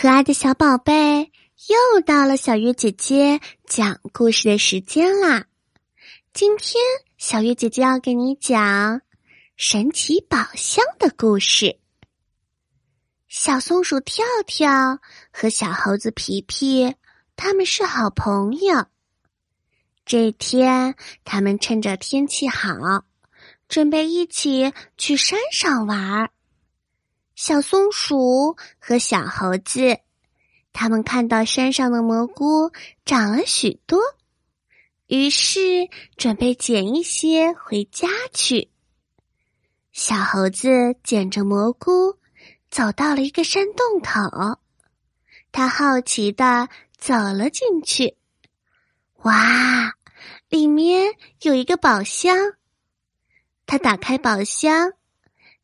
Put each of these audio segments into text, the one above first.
可爱的小宝贝，又到了小月姐姐讲故事的时间啦！今天小月姐姐要给你讲神奇宝箱的故事。小松鼠跳跳和小猴子皮皮他们是好朋友。这天，他们趁着天气好，准备一起去山上玩儿。小松鼠和小猴子，他们看到山上的蘑菇长了许多，于是准备捡一些回家去。小猴子捡着蘑菇，走到了一个山洞口，他好奇的走了进去。哇，里面有一个宝箱！他打开宝箱。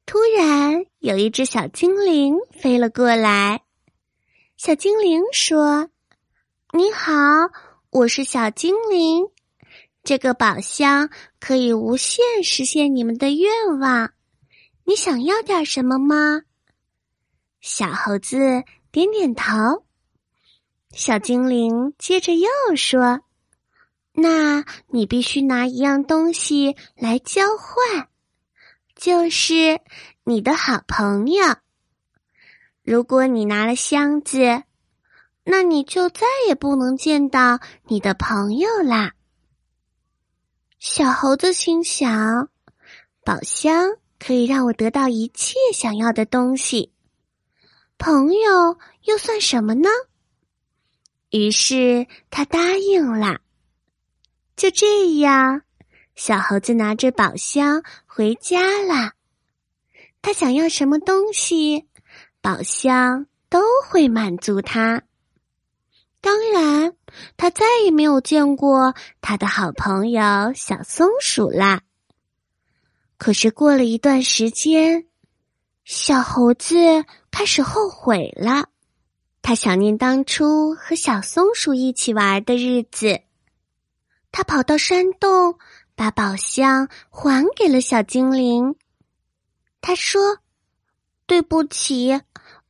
突然，有一只小精灵飞了过来。小精灵说：“你好，我是小精灵。这个宝箱可以无限实现你们的愿望。你想要点什么吗？”小猴子点点头。小精灵接着又说：“那你必须拿一样东西来交换。”就是你的好朋友。如果你拿了箱子，那你就再也不能见到你的朋友啦。小猴子心想：宝箱可以让我得到一切想要的东西，朋友又算什么呢？于是他答应了。就这样。小猴子拿着宝箱回家了。他想要什么东西，宝箱都会满足他。当然，他再也没有见过他的好朋友小松鼠啦。可是过了一段时间，小猴子开始后悔了。他想念当初和小松鼠一起玩的日子。他跑到山洞。把宝箱还给了小精灵。他说：“对不起，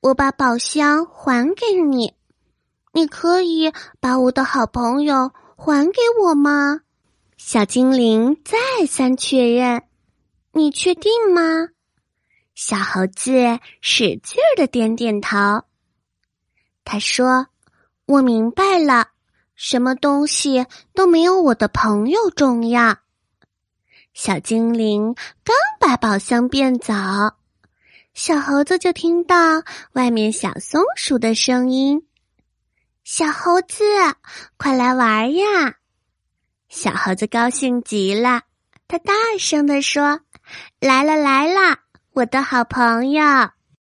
我把宝箱还给你。你可以把我的好朋友还给我吗？”小精灵再三确认：“你确定吗？”小猴子使劲儿的点点头。他说：“我明白了，什么东西都没有我的朋友重要。”小精灵刚把宝箱变走，小猴子就听到外面小松鼠的声音：“小猴子，快来玩呀！”小猴子高兴极了，他大声地说：“来了来了，我的好朋友！”